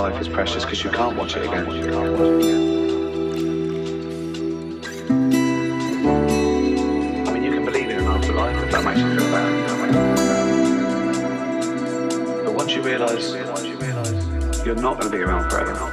life is precious because you can't watch it again. that makes you feel bad. But once you realise you're not going to be around forever,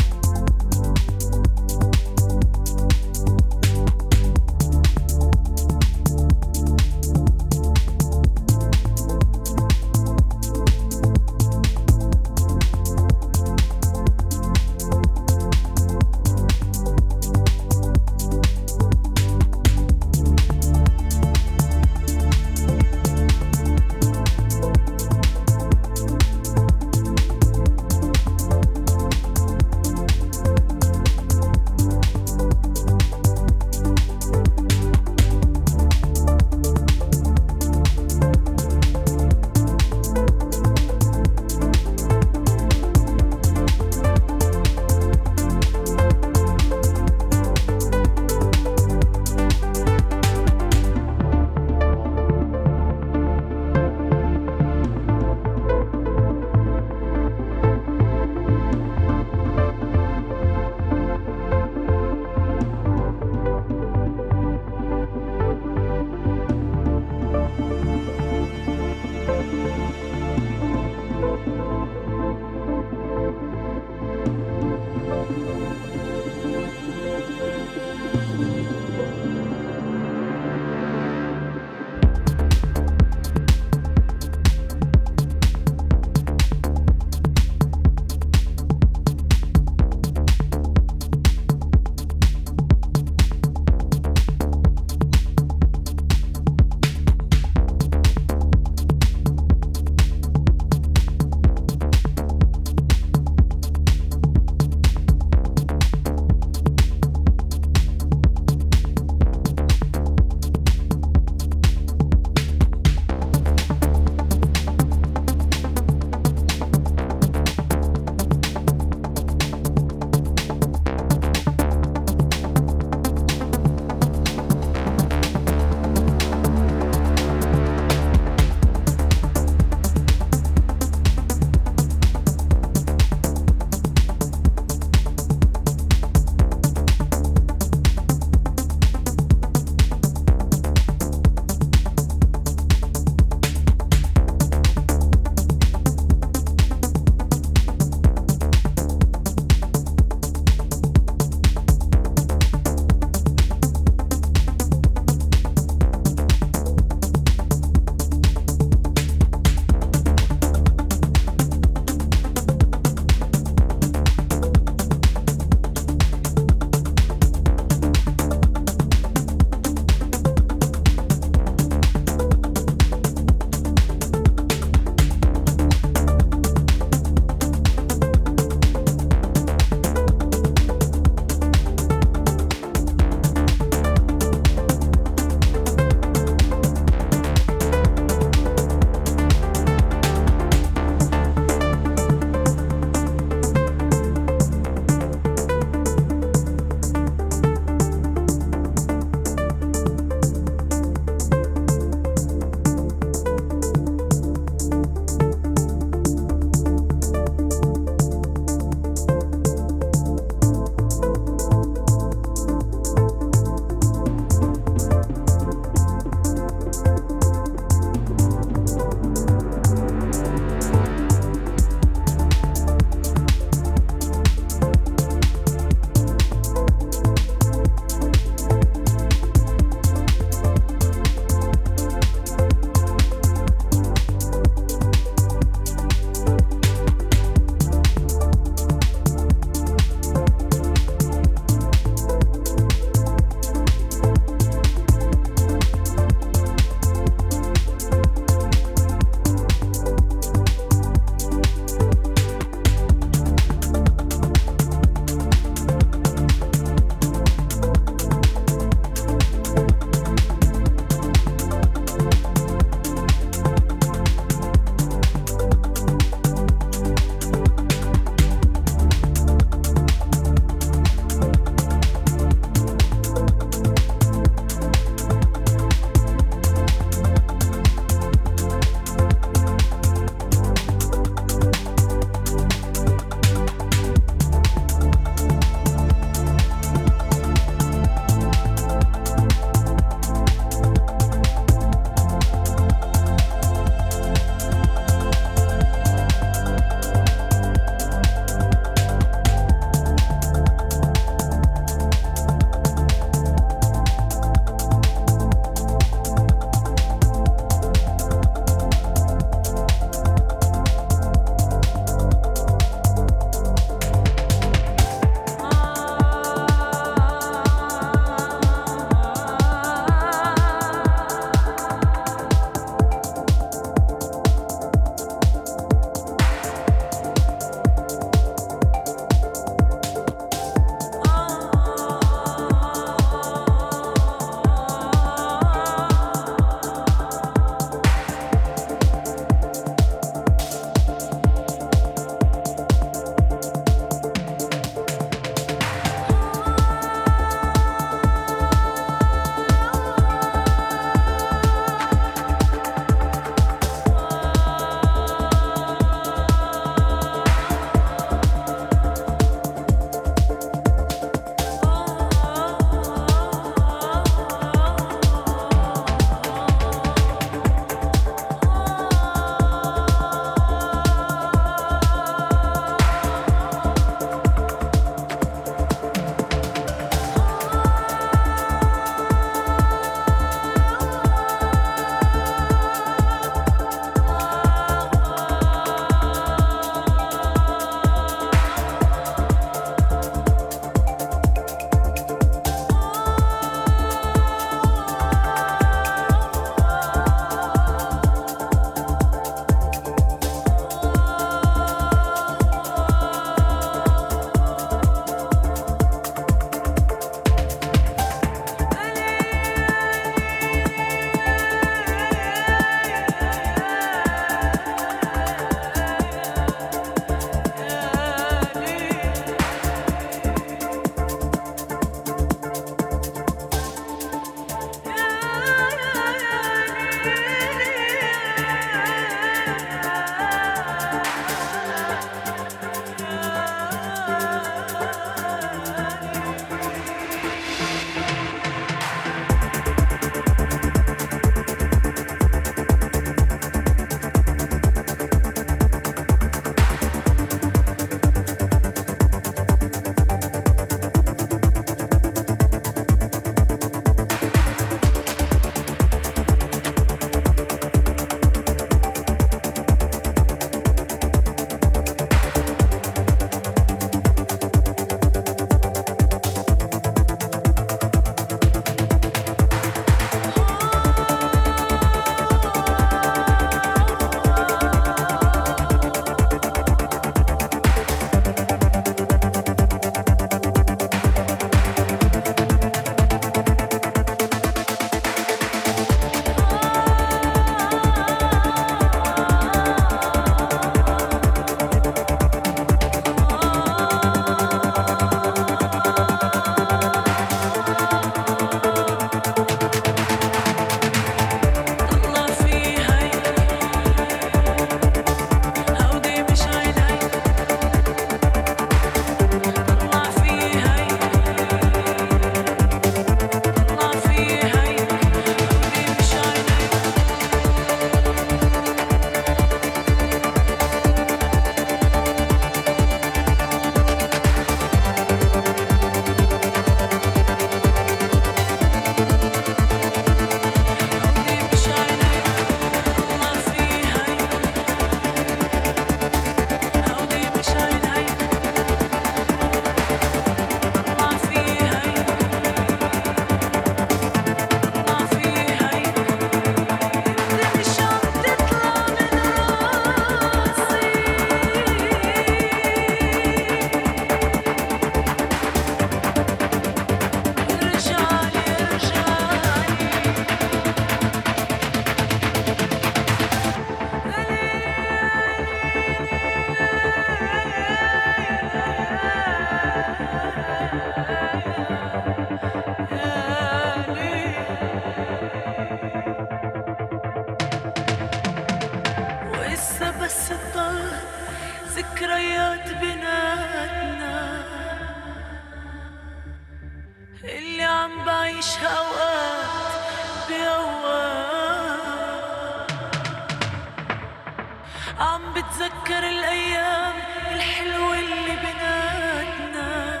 عم بتذكر الأيام الحلوة اللي بناتنا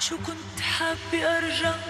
شو كنت حابة أرجع؟